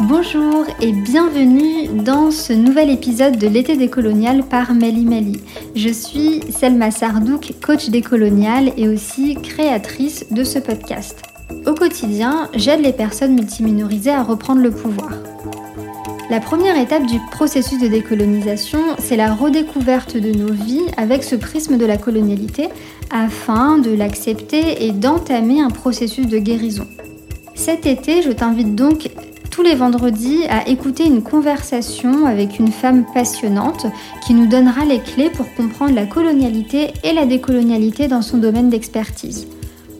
Bonjour et bienvenue dans ce nouvel épisode de l'été décolonial par Meli Meli. Je suis Selma Sardouk, coach décolonial et aussi créatrice de ce podcast. Au quotidien, j'aide les personnes multiminorisées à reprendre le pouvoir. La première étape du processus de décolonisation, c'est la redécouverte de nos vies avec ce prisme de la colonialité afin de l'accepter et d'entamer un processus de guérison. Cet été, je t'invite donc tous les vendredis à écouter une conversation avec une femme passionnante qui nous donnera les clés pour comprendre la colonialité et la décolonialité dans son domaine d'expertise.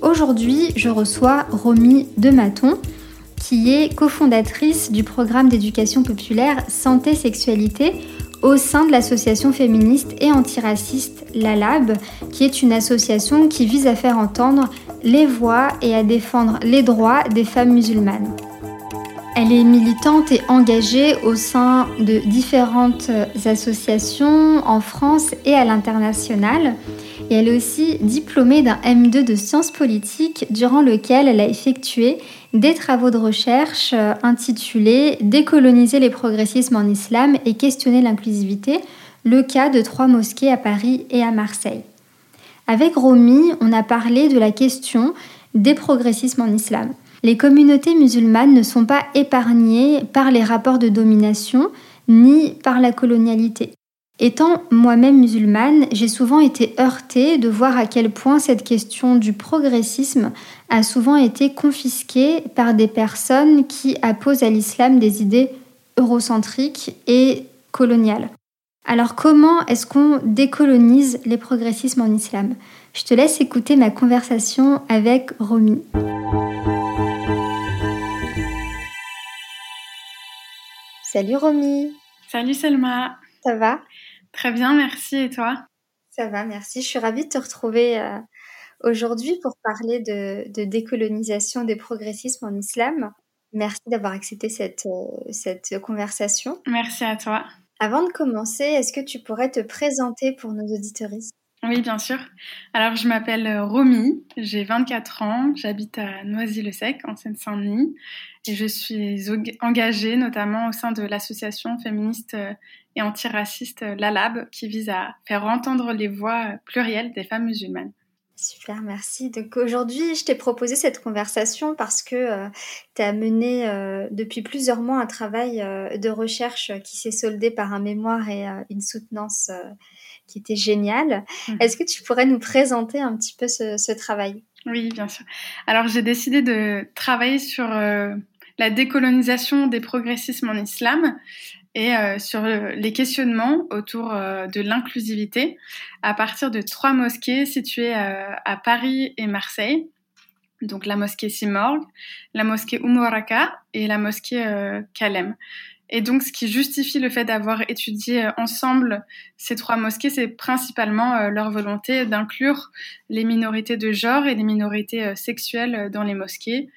Aujourd'hui, je reçois Romy Dematon, qui est cofondatrice du programme d'éducation populaire Santé Sexualité au sein de l'association féministe et antiraciste La Lab, qui est une association qui vise à faire entendre les voix et à défendre les droits des femmes musulmanes. Elle est militante et engagée au sein de différentes associations en France et à l'international. Et elle est aussi diplômée d'un M2 de sciences politiques durant lequel elle a effectué des travaux de recherche intitulés Décoloniser les progressismes en islam et questionner l'inclusivité, le cas de trois mosquées à Paris et à Marseille. Avec Romy, on a parlé de la question des progressismes en islam. Les communautés musulmanes ne sont pas épargnées par les rapports de domination ni par la colonialité. Étant moi-même musulmane, j'ai souvent été heurtée de voir à quel point cette question du progressisme a souvent été confisquée par des personnes qui apposent à l'islam des idées eurocentriques et coloniales. Alors comment est-ce qu'on décolonise les progressismes en islam? Je te laisse écouter ma conversation avec Romy. Salut Romy. Salut Selma. Ça va? Très bien, merci. Et toi? Ça va, merci. Je suis ravie de te retrouver euh, aujourd'hui pour parler de, décolonisation des progressismes en islam. Merci d'avoir accepté cette, euh, cette conversation. Merci à toi. Avant de commencer, est-ce que tu pourrais te présenter pour nos auditoristes oui, bien sûr. Alors, je m'appelle euh, Romy, j'ai 24 ans, j'habite à Noisy-le-Sec, en Seine-Saint-Denis, et je suis engagée notamment au sein de l'association féministe euh, et antiraciste euh, LALAB, qui vise à faire entendre les voix plurielles des femmes musulmanes. Super, merci. Donc aujourd'hui, je t'ai proposé cette conversation parce que tu as mené depuis plusieurs mois un travail de recherche qui s'est soldé par un mémoire et une soutenance qui était génial. Est-ce que tu pourrais nous présenter un petit peu ce, travail? Oui, bien sûr. Alors j'ai décidé de travailler sur euh, la décolonisation des progressismes en islam et euh, sur les questionnements autour euh, de l'inclusivité à partir de trois mosquées situées à Paris et Marseille. Donc la mosquée Simorg, la mosquée Umoraka et la mosquée Kalem. Et donc, ce qui justifie le fait d'avoir étudié euh, ensemble ces trois mosquées, c'est principalement euh, leur volonté d'inclure les minorités de genre et les minorités euh, sexuelles dans les mosquées.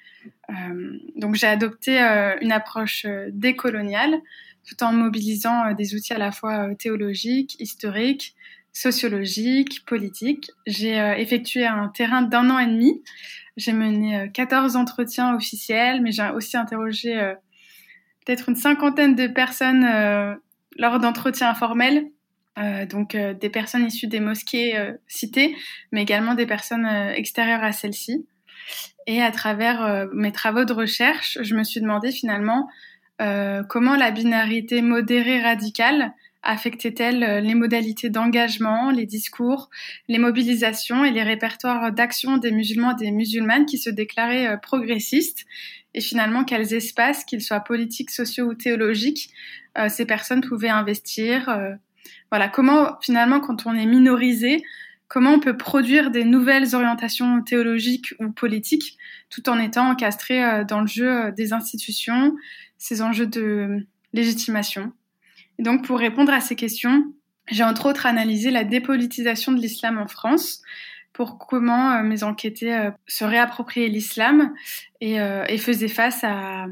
donc, j'ai adopté une approche décoloniale tout en mobilisant des outils à la fois théologiques, historiques, sociologiques, politiques. J'ai effectué un terrain d'un an et demi. J'ai mené 14 entretiens officiels, mais j'ai aussi interrogé peut-être une cinquantaine de personnes euh, lors d'entretiens informels. Euh, donc euh, des personnes issues des mosquées citées, mais également des personnes extérieures à celles-ci. Et à travers mes travaux de recherche, je me suis demandé finalement comment la binarité modérée radicale affectait-elle les modalités d'engagement, les discours, les mobilisations et les répertoires d'action des musulmans et des musulmanes qui se déclaraient progressistes et finalement quels espaces, qu'ils soient politiques, sociaux ou théologiques, euh, ces personnes pouvaient investir. Euh, voilà, comment finalement quand on est minorisé, comment on peut produire des nouvelles orientations théologiques ou politiques tout en étant encastré euh, dans le jeu des institutions, ces enjeux de légitimation? Et donc pour répondre à ces questions, j'ai entre autres analysé la dépolitisation de l'islam en France, pour comment euh, mes enquêtés euh, se réappropriaient l'islam et, euh, et, faisaient face à,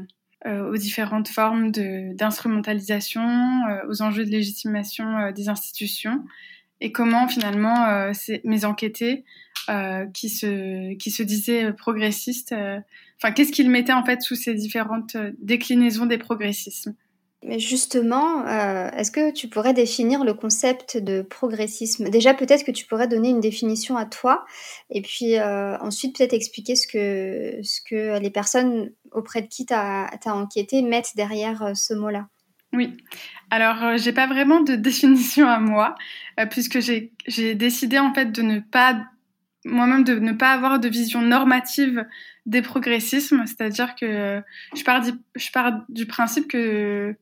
aux différentes formes d'instrumentalisation, aux enjeux de légitimation des institutions et comment finalement mes enquêtés qui, se, qui se disaient progressistes enfin, qu'est-ce qu'il mettait en fait sous ces différentes déclinaisons des progressismes. Mais justement, euh, est-ce que tu pourrais définir le concept de progressisme? Déjà, peut-être que tu pourrais donner une définition à toi, et puis euh, ensuite peut-être expliquer ce que, ce que les personnes auprès de qui tu as, enquêté mettent derrière euh, ce mot-là. Oui. Alors, j'ai pas vraiment de définition à moi, puisque j'ai décidé en fait de ne pas moi-même de ne pas avoir de vision normative des progressismes, c'est-à-dire que je pars, je pars du principe que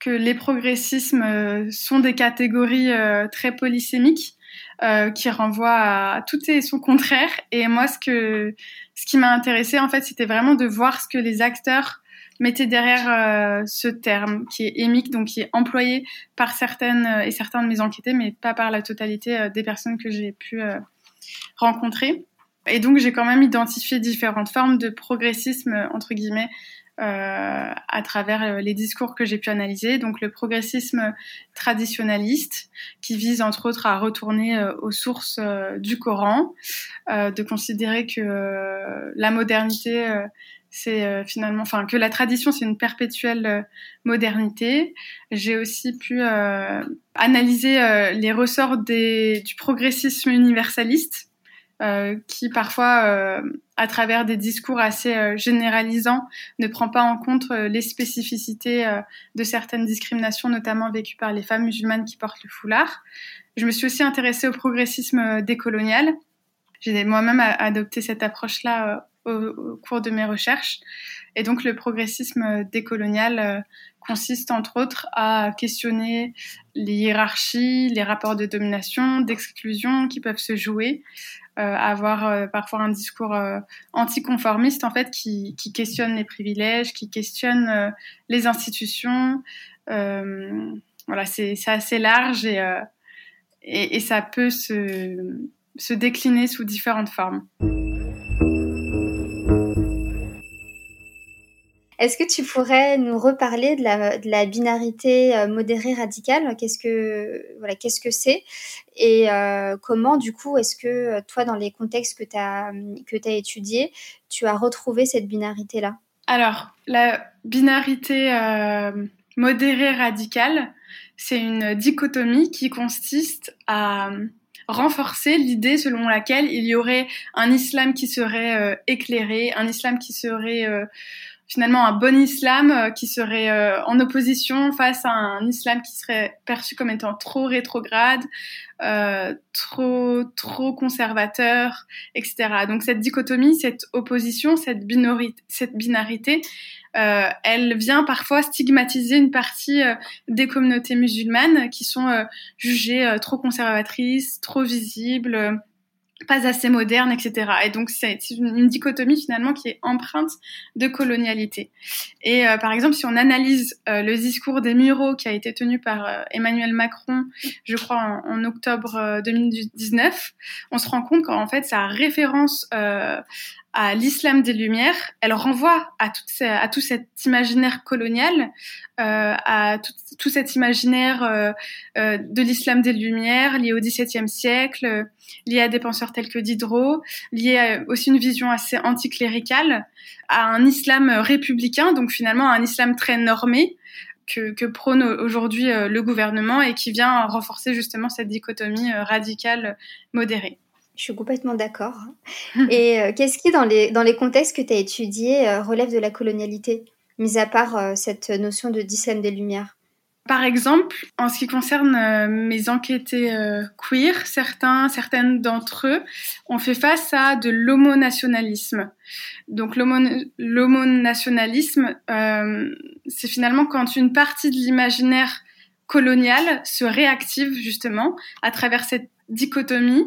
que les progressismes euh, sont des catégories euh, très polysémiques euh, qui renvoient à tout et son contraire. Et moi, ce que ce qui m'a intéressé en fait, c'était vraiment de voir ce que les acteurs mettaient derrière ce terme qui est émique, donc qui est employé par certaines et certains de mes enquêtés, mais pas par la totalité des personnes que j'ai pu rencontrer. Et donc j'ai quand même identifié différentes formes de progressisme entre guillemets à travers euh, les discours que j'ai pu analyser. Donc le progressisme traditionnaliste, qui vise entre autres à retourner euh, aux sources du Coran, de considérer que la modernité c'est finalement, enfin, que la tradition, c'est une perpétuelle modernité. J'ai aussi pu analyser les ressorts des, du progressisme universaliste, euh, qui parfois, euh, à travers des discours assez euh, généralisants, ne prend pas en compte les spécificités de certaines discriminations, notamment vécues par les femmes musulmanes qui portent le foulard. Je me suis aussi intéressée au progressisme décolonial. J'ai moi-même adopté cette approche-là au, au, cours de mes recherches. Et donc le progressisme décolonial consiste entre autres à questionner les hiérarchies, les rapports de domination, d'exclusion qui peuvent se jouer, euh, avoir euh, parfois un discours euh, anticonformiste en fait qui, qui, questionne les privilèges, qui questionne les institutions. voilà, c'est assez large et, et, et, ça peut se, se décliner sous différentes formes. Est-ce que tu pourrais nous reparler de la, binarité euh, modérée radicale? Qu'est-ce que c'est? Et euh, comment du coup est-ce que euh, toi dans les contextes que tu as que tu as étudiés, tu as retrouvé cette binarité là Alors, la binarité modérée radicale, c'est une dichotomie qui consiste à renforcer l'idée selon laquelle il y aurait un islam qui serait éclairé, un islam qui serait finalement un bon islam euh, qui serait euh, en opposition face à un islam qui serait perçu comme étant trop rétrograde, euh, trop trop conservateur, etc. Donc cette dichotomie, cette opposition, cette, binarité, euh, elle vient parfois stigmatiser une partie des communautés musulmanes qui sont jugées trop conservatrices, trop visibles pas assez moderne, etc. Et donc c'est une, dichotomie finalement qui est empreinte de colonialité. Et euh, par exemple, si on analyse euh, le discours des Mureaux qui a été tenu par euh, Emmanuel Macron, je crois en, octobre 2019, on se rend compte qu'en fait sa référence à l'islam des Lumières, elle renvoie à, tout, à cet imaginaire colonial, euh, à tout, cet imaginaire euh, euh, de l'islam des Lumières lié au XVIIe siècle, lié à des penseurs tels que Diderot, lié à aussi une vision assez anticléricale, à un islam républicain, donc finalement un islam très normé, que, prône aujourd'hui le gouvernement et qui vient renforcer justement cette dichotomie radicale modérée. Je suis complètement d'accord. Et euh, qu'est-ce qui, dans les, dans les contextes que tu as étudiés, euh, relève de la colonialité, mis à part euh, cette notion de d'islam des Lumières? Par exemple, en ce qui concerne mes enquêtés queer, certains, certaines d'entre eux ont fait face à de l'homonationalisme. Donc l'homonationalisme, c'est finalement quand une partie de l'imaginaire colonial se réactive justement à travers cette dichotomie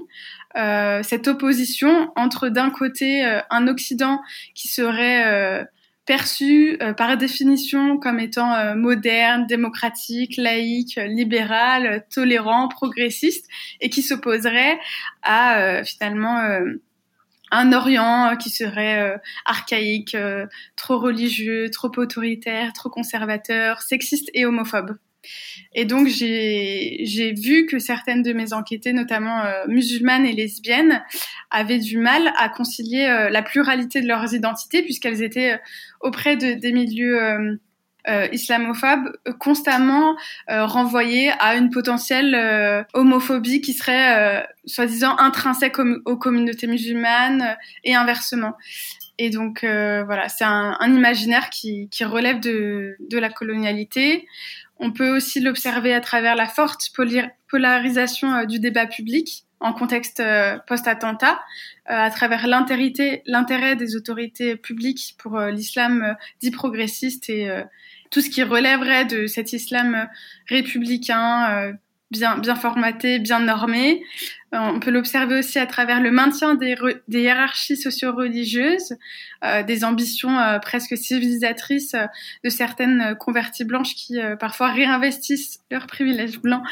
cette opposition entre d'un côté euh, un Occident qui serait euh, perçu par définition comme étant moderne, démocratique, laïque, libéral, tolérant, progressiste, et qui s'opposerait à finalement un Orient qui serait archaïque, trop religieux, trop autoritaire, trop conservateur, sexiste et homophobe. Et donc j'ai vu que certaines de mes enquêtées, notamment euh, musulmanes et lesbiennes, avaient du mal à concilier euh, la pluralité de leurs identités puisqu'elles étaient euh, auprès de, des milieux islamophobes constamment renvoyées à une potentielle homophobie qui serait soi-disant intrinsèque aux, communautés musulmanes et inversement. Et donc voilà, c'est un, imaginaire qui, relève de la colonialité. On peut aussi l'observer à travers la forte polarisation euh, du débat public en contexte euh, post-attentat, euh, à travers l'intérêt des autorités publiques pour l'islam dit progressiste et tout ce qui relèverait de cet islam républicain bien, formaté, bien normé. Euh, on peut l'observer aussi à travers le maintien des, des hiérarchies socio-religieuses, euh, des ambitions euh, presque civilisatrices de certaines converties blanches qui parfois réinvestissent leurs privilèges blancs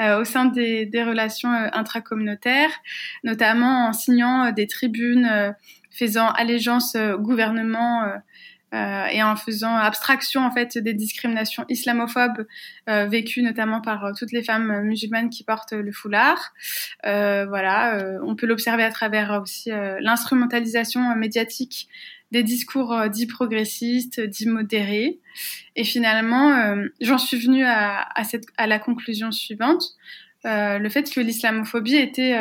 au sein des, des relations intracommunautaires, notamment en signant des tribunes faisant allégeance au gouvernement euh, et en faisant abstraction en fait des discriminations islamophobes euh, vécues notamment par euh, toutes les femmes musulmanes qui portent le foulard. Euh, voilà, euh, on peut l'observer à travers aussi l'instrumentalisation médiatique des discours dits progressistes, dits modérés. Et finalement, j'en suis venue à, à, cette, à la conclusion suivante le fait que l'islamophobie était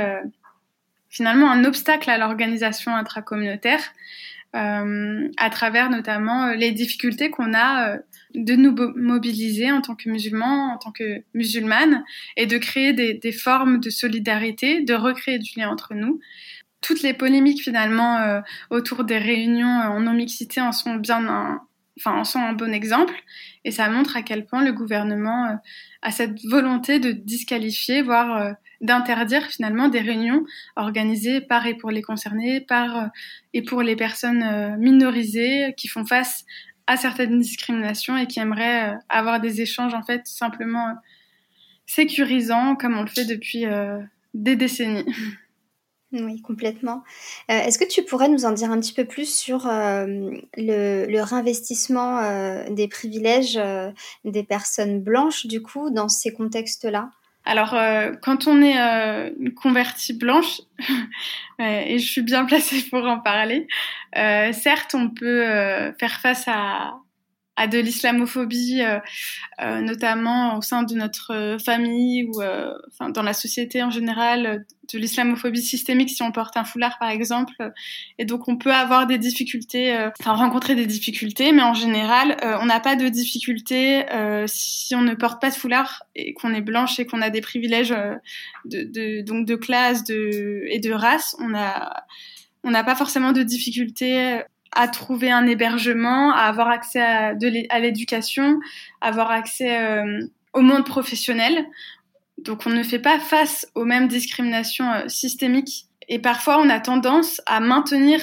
finalement un obstacle à l'organisation intracommunautaire à travers notamment euh, les difficultés qu'on a euh, de nous mobiliser en tant que musulmans, en tant que musulmanes, et de créer des, des, formes de solidarité, de recréer du lien entre nous. Toutes les polémiques finalement autour des réunions en non-mixité en sont bien un, enfin, en sont un bon exemple, et ça montre à quel point le gouvernement a cette volonté de disqualifier, voire d'interdire finalement des réunions organisées par et pour les concernés, par euh, et pour les personnes euh, minorisées qui font face à certaines discriminations et qui aimeraient euh, avoir des échanges en fait simplement sécurisants comme on le fait depuis des décennies. Oui, complètement. Est-ce que tu pourrais nous en dire un petit peu plus sur le, le, réinvestissement des privilèges des personnes blanches, du coup, dans ces contextes-là? Alors, euh, quand on est euh, une convertie blanche, et je suis bien placée pour en parler, euh, certes, on peut faire face à, à de l'islamophobie, euh, euh, notamment au sein de notre famille ou euh, enfin, dans la société en général, de l'islamophobie systémique si on porte un foulard par exemple. Et donc on peut avoir des difficultés, enfin rencontrer des difficultés, mais en général on n'a pas de difficultés si on ne porte pas de foulard et qu'on est blanche et qu'on a des privilèges de, de, donc de classe de, et de race. On a on n'a pas forcément de difficultés à trouver un hébergement, à avoir accès à, à l'éducation, avoir accès euh, au monde professionnel. Donc on ne fait pas face aux mêmes discriminations euh, systémiques et parfois on a tendance à maintenir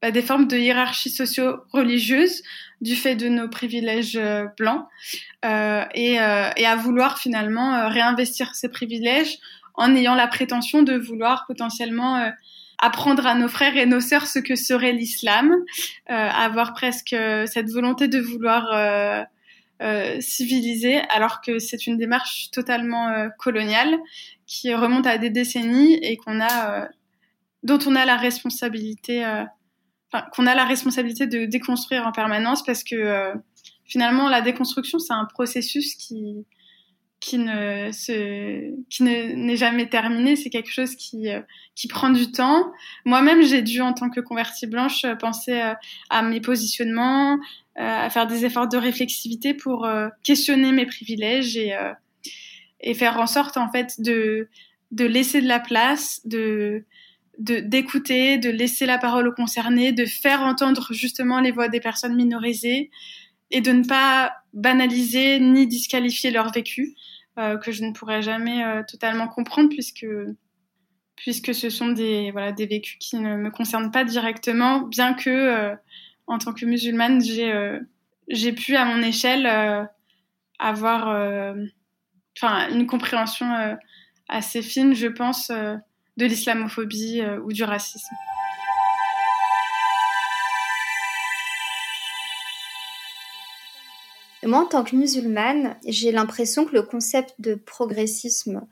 bah, des formes de hiérarchie socio-religieuse du fait de nos privilèges euh, blancs et, et, à vouloir finalement réinvestir ces privilèges en ayant la prétention de vouloir potentiellement apprendre à nos frères et nos sœurs ce que serait l'islam, euh, avoir presque euh, cette volonté de vouloir euh, euh, civiliser, alors que c'est une démarche totalement euh, coloniale qui remonte à des décennies et qu'on a, dont on a la responsabilité, qu'on a la responsabilité de déconstruire en permanence parce que finalement la déconstruction c'est un processus qui qui ne se, qui n'est jamais terminé. C'est quelque chose qui, euh, qui prend du temps. Moi-même, j'ai dû, en tant que convertie blanche, euh, penser euh, à mes positionnements, à faire des efforts de réflexivité pour questionner mes privilèges et, et faire en sorte, en fait, de, de laisser de la place, de, de d'écouter, de laisser la parole aux concernés, de faire entendre justement les voix des personnes minorisées et de ne pas banaliser ni disqualifier leur vécu. Euh, que je ne pourrais jamais euh, totalement comprendre puisque puisque ce sont des voilà des vécus qui ne me concernent pas directement, bien que euh, en tant que musulmane j'ai j'ai pu à mon échelle avoir une compréhension assez fine, je pense, de l'islamophobie ou du racisme. Moi, en tant que musulmane, j'ai l'impression que le concept de progressisme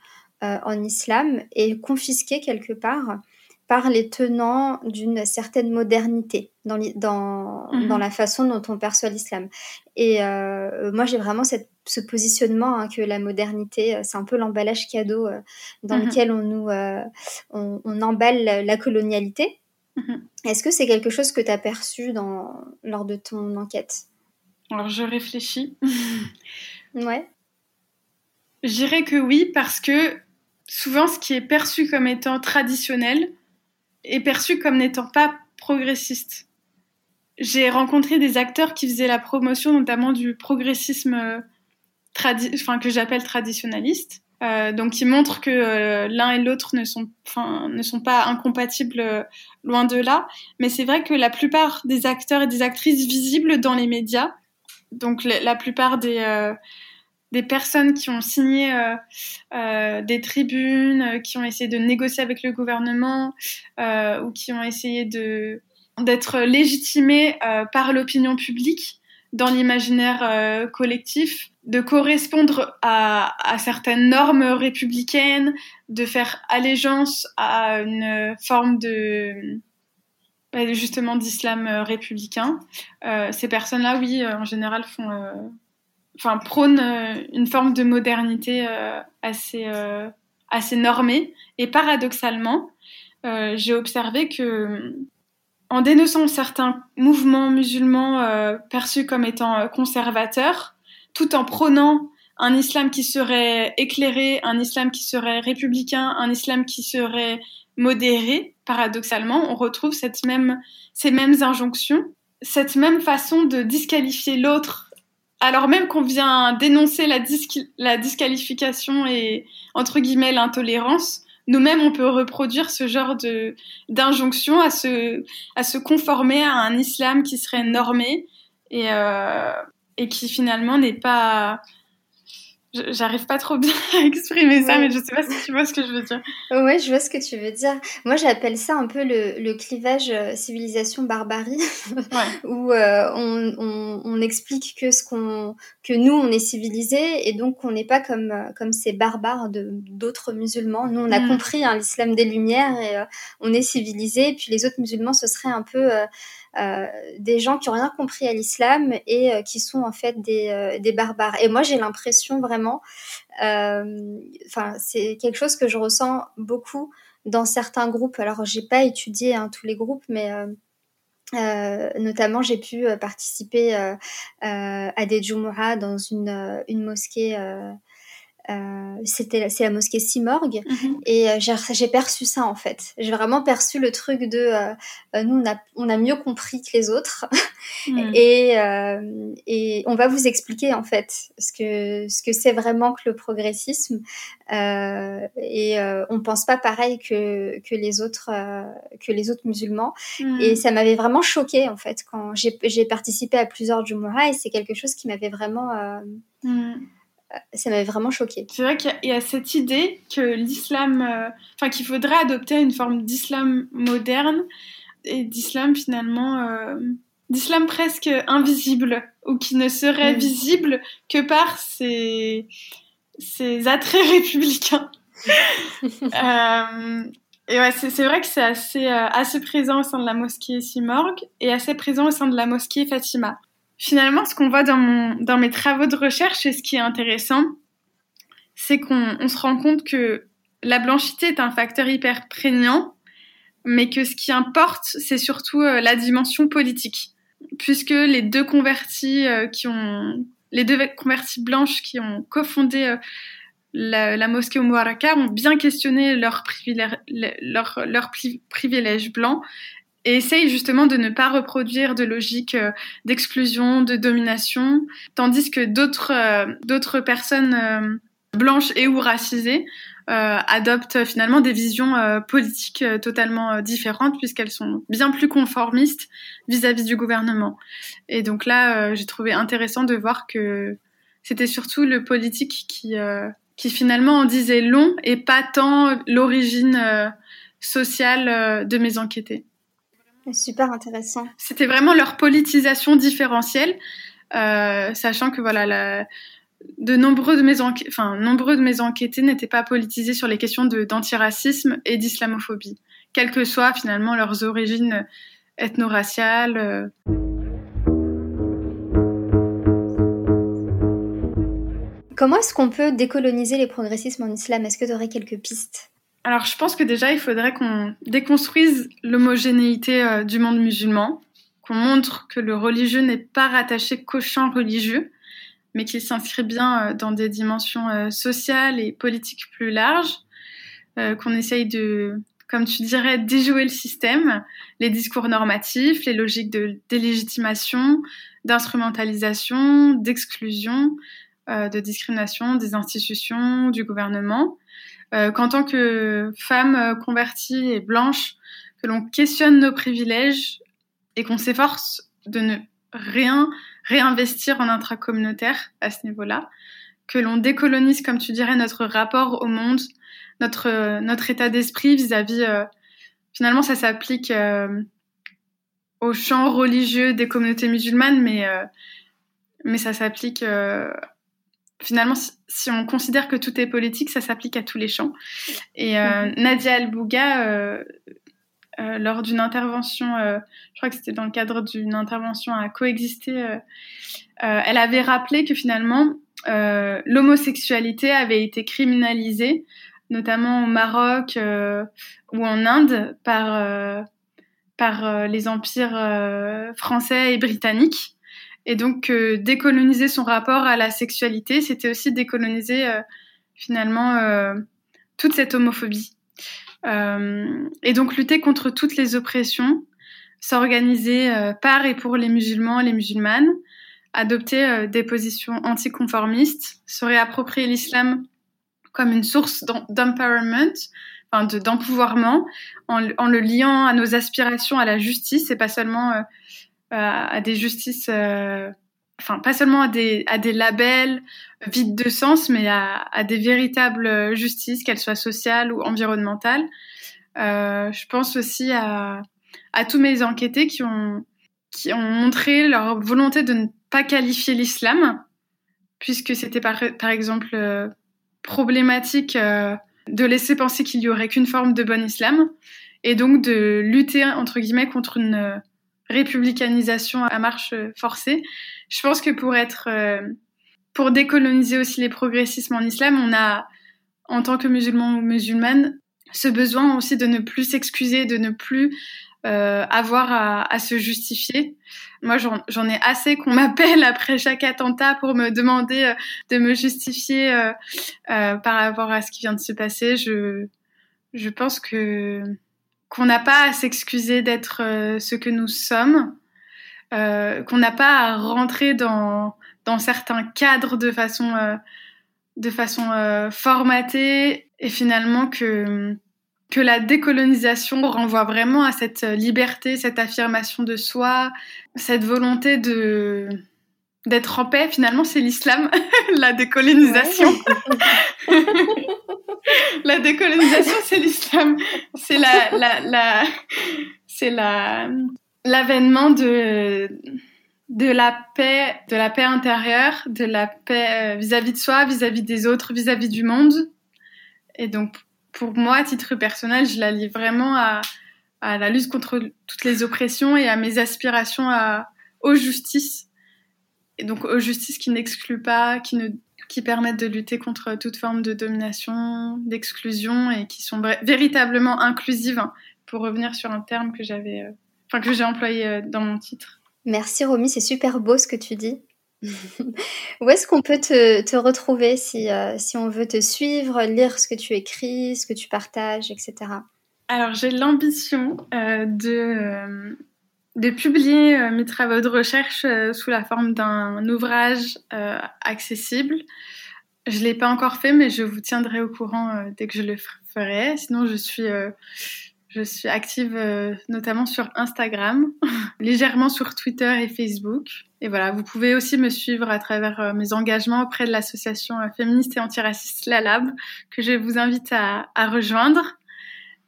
euh, en islam est confisqué quelque part par les tenants d'une certaine modernité dans, dans, mhm. dans, la façon dont on perçoit l'islam. Et euh, moi, j'ai vraiment cette, ce positionnement hein, que la modernité, euh, c'est un peu l'emballage cadeau dans mhm. lequel on nous on, on, emballe la colonialité. Mhm. Est-ce que c'est quelque chose que tu as perçu dans, lors de ton enquête? Alors, je réfléchis. ouais. Je dirais que oui, parce que souvent, ce qui est perçu comme étant traditionnel est perçu comme n'étant pas progressiste. J'ai rencontré des acteurs qui faisaient la promotion notamment du progressisme euh, enfin, que j'appelle traditionnaliste. Euh, donc qui montrent que euh, l'un et l'autre ne sont, enfin, ne sont pas incompatibles euh, loin de là. Mais c'est vrai que la plupart des acteurs et des actrices visibles dans les médias, donc la plupart des, des personnes qui ont signé euh, euh, des tribunes, euh, qui ont essayé de négocier avec le gouvernement ou qui ont essayé d'être légitimées par l'opinion publique dans l'imaginaire collectif, de correspondre à, certaines normes républicaines, de faire allégeance à une forme de justement d'islam républicain. ces personnes-là, oui, en général, font enfin, prône euh, une forme de modernité euh, assez, euh, assez normée. Et paradoxalement, j'ai observé que en dénonçant certains mouvements musulmans perçus comme étant conservateurs, tout en prônant un islam qui serait éclairé, un islam qui serait républicain, un islam qui serait modéré, paradoxalement, on retrouve cette même, ces mêmes injonctions, cette même façon de disqualifier l'autre alors même qu'on vient dénoncer la, la disqualification et entre guillemets l'intolérance, nous-mêmes on peut reproduire ce genre d'injonction à se à se conformer à un islam qui serait normé et euh, et qui finalement n'est pas J'arrive pas trop bien à exprimer ça, mais je sais pas si tu vois ce que je veux dire. Ouais, je vois ce que tu veux dire. Moi, j'appelle ça un peu le, le clivage euh, civilisation-barbarie, où euh, on, on, on, explique que ce qu'on, que nous, on est civilisés, et donc on n'est pas comme euh, comme ces barbares de d'autres musulmans. Nous, on a mm. compris hein, l'islam des Lumières et on est civilisés, et puis les autres musulmans, ce serait un peu euh, des gens qui ont rien compris à l'islam et euh, qui sont en fait des, euh, des barbares. Et moi, j'ai l'impression vraiment, enfin, c'est quelque chose que je ressens beaucoup dans certains groupes. Alors, j'ai pas étudié hein, tous les groupes, mais notamment, j'ai pu participer à des Jumu'ah dans une mosquée euh, c'était c'est la mosquée Simorgue mhm. et euh, j'ai perçu ça en fait j'ai vraiment perçu le truc de euh, nous on a on a mieux compris que les autres mhm. et et on va vous expliquer en fait ce que ce que c'est vraiment que le progressisme et on pense pas pareil que que les autres que les autres musulmans mhm. et ça m'avait vraiment choqué en fait quand j'ai participé à plusieurs Jumu'ah et c'est quelque chose qui m'avait vraiment ça m'avait vraiment choqué. C'est vrai qu'il y, a cette idée que l'islam, euh, enfin qu'il faudrait adopter une forme d'islam moderne et d'islam finalement, euh, d'islam presque invisible ou qui ne serait mm. visible que par ses, ses attraits républicains. euh, et ouais, c'est vrai que c'est assez, assez présent au sein de la mosquée Simorgue et assez présent au sein de la mosquée Fatima. Finalement, ce qu'on voit dans, mes travaux de recherche et ce qui est intéressant, c'est qu'on se rend compte que la blanchité est un facteur hyper prégnant, mais que ce qui importe, c'est surtout euh, la dimension politique. Puisque les deux convertis euh, qui ont, les deux convertis blanches qui ont cofondé euh, la, mosquée au ont bien questionné leurs privilèges leur, leur privilège blanc et essaye justement de ne pas reproduire de logique euh, d'exclusion, de domination, tandis que d'autres euh, d'autres personnes euh, blanches et ou racisées adoptent finalement des visions politiques totalement différentes puisqu'elles sont bien plus conformistes vis-à-vis du gouvernement. Et donc là, j'ai trouvé intéressant de voir que c'était surtout le politique qui qui finalement en disait long et pas tant l'origine sociale de mes enquêtés. Super intéressant. C'était vraiment leur politisation différentielle. sachant que voilà, de nombreux de mes, enfin, nombreux de mes enquêtés n'étaient pas politisés sur les questions d'antiracisme et d'islamophobie, quelles que soient finalement leurs origines ethno-raciales. Comment est-ce qu'on peut décoloniser les progressismes en islam? Est-ce que tu aurais quelques pistes? Alors, je pense que déjà, il faudrait qu'on déconstruise l'homogénéité euh, du monde musulman, qu'on montre que le religieux n'est pas rattaché qu'au champ religieux, mais qu'il s'inscrit bien euh, dans des dimensions euh, sociales et politiques plus larges, qu'on essaye de, comme tu dirais, déjouer le système, les discours normatifs, les logiques de délégitimation, d'instrumentalisation, d'exclusion, de discrimination des institutions, du gouvernement euh, qu'en tant que femme euh, convertie et blanche, que l'on questionne nos privilèges et qu'on s'efforce de ne rien réinvestir en intracommunautaire à ce niveau-là, que l'on décolonise, comme tu dirais, notre rapport au monde, notre, notre état d'esprit vis-à-vis... Euh, finalement, ça s'applique au champ religieux des communautés musulmanes, mais, mais ça s'applique finalement, si, on considère que tout est politique, ça s'applique à tous les champs. Et euh, Nadia Al-Bouga, euh, euh, lors d'une intervention, je crois que c'était dans le cadre d'une intervention à coexister, elle avait rappelé que finalement, l'homosexualité avait été criminalisée, notamment au Maroc ou en Inde, par, par les empires français et britanniques. Et donc, euh, décoloniser son rapport à la sexualité, c'était aussi décoloniser euh, finalement euh, toute cette homophobie. et donc, lutter contre toutes les oppressions, s'organiser par et pour les musulmans et les musulmanes, adopter des positions anticonformistes, se réapproprier l'islam comme une source d'empowerment, enfin d'empouvoirment, en, en, le liant à nos aspirations à la justice et pas seulement à des justices, euh, enfin pas seulement à des, à des labels vides de sens, mais à, à des véritables justices, qu'elles soient sociales ou environnementales. Euh, je pense aussi à, à tous mes enquêtés qui ont, qui ont montré leur volonté de ne pas qualifier l'islam, puisque c'était par, par exemple euh, problématique euh, de laisser penser qu'il y aurait qu'une forme de bon islam, et donc de lutter entre guillemets contre une républicanisation à marche forcée. Je pense que pour être, euh, pour décoloniser aussi les progressismes en islam, on a, en tant que musulman ou musulmane, ce besoin aussi de ne plus s'excuser, de ne plus euh, avoir à, à, se justifier. Moi, j'en ai assez qu'on m'appelle après chaque attentat pour me demander euh, de me justifier euh, euh, par rapport à ce qui vient de se passer. Je, je pense que qu'on n'a pas à s'excuser d'être euh, ce que nous sommes, euh, qu'on n'a pas à rentrer dans, dans certains cadres de façon, euh, de façon formatée et finalement que, que la décolonisation renvoie vraiment à cette liberté, cette affirmation de soi, cette volonté de d'être en paix. Finalement, c'est l'islam, la décolonisation. la décolonisation, c'est l'islam. C'est la, la, la c'est la, l'avènement de, de la paix, de la paix intérieure, de la paix euh, vis-à-vis de soi, vis-à-vis des autres, vis-à-vis du monde. Et donc, pour moi, à titre personnel, je la lie vraiment à, à la lutte contre toutes les oppressions et à mes aspirations à, aux justices. Donc, aux justices qui n'excluent pas, qui ne qui permettent de lutter contre toute forme de domination, d'exclusion et qui sont véritablement inclusives, hein, pour revenir sur un terme que j'avais, euh, enfin que j'ai employé euh, dans mon titre. Merci Romy, c'est super beau ce que tu dis. Où est-ce qu'on peut te, te retrouver si, euh, si on veut te suivre, lire ce que tu écris, ce que tu partages, etc. Alors j'ai l'ambition de de publier euh, mes travaux de recherche euh, sous la forme d'un ouvrage euh, accessible. Je ne l'ai pas encore fait, mais je vous tiendrai au courant dès que je le ferai. Sinon, je suis, je suis active notamment sur Instagram, légèrement sur Twitter et Facebook. Et voilà, vous pouvez aussi me suivre à travers mes engagements auprès de l'association féministe et antiraciste La Lab, que je vous invite à, à rejoindre.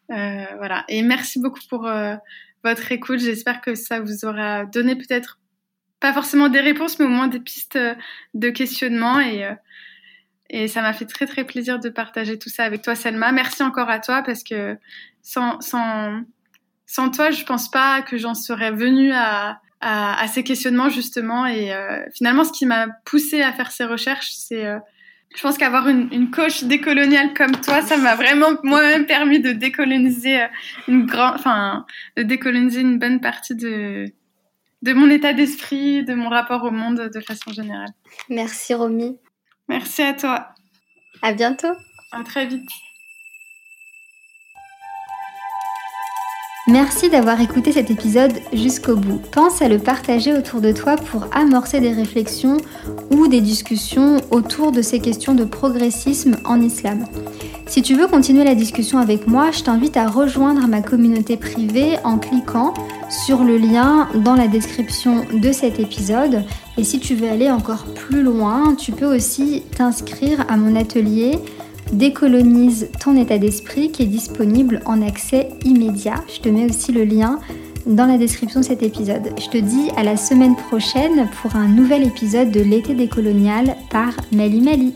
voilà, et merci beaucoup pour votre écoute. J'espère que ça vous aura donné peut-être pas forcément des réponses, mais au moins des pistes de questionnement et et ça m'a fait très très plaisir de partager tout ça avec toi, Selma. Merci encore à toi parce que sans, sans, sans toi, je pense pas que j'en serais venue à, à, ces questionnements justement. Et euh, finalement, ce qui m'a poussée à faire ces recherches, c'est, euh, je pense qu'avoir une, une coach décoloniale comme toi, ça m'a vraiment moi-même permis de décoloniser euh, une grande, enfin, de décoloniser une bonne partie de de mon état d'esprit, de mon rapport au monde de façon générale. Merci Romy. Merci à toi. À bientôt. À très vite. Merci d'avoir écouté cet épisode jusqu'au bout. Pense à le partager autour de toi pour amorcer des réflexions ou des discussions autour de ces questions de progressisme en islam. Si tu veux continuer la discussion avec moi, je t'invite à rejoindre ma communauté privée en cliquant sur le lien dans la description de cet épisode. Et si tu veux aller encore plus loin, tu peux aussi t'inscrire à mon atelier Décolonise ton état d'esprit qui est disponible en accès immédiat. Je te mets aussi le lien dans la description de cet épisode. Je te dis à la semaine prochaine pour un nouvel épisode de l'été décolonial par Mali Mali.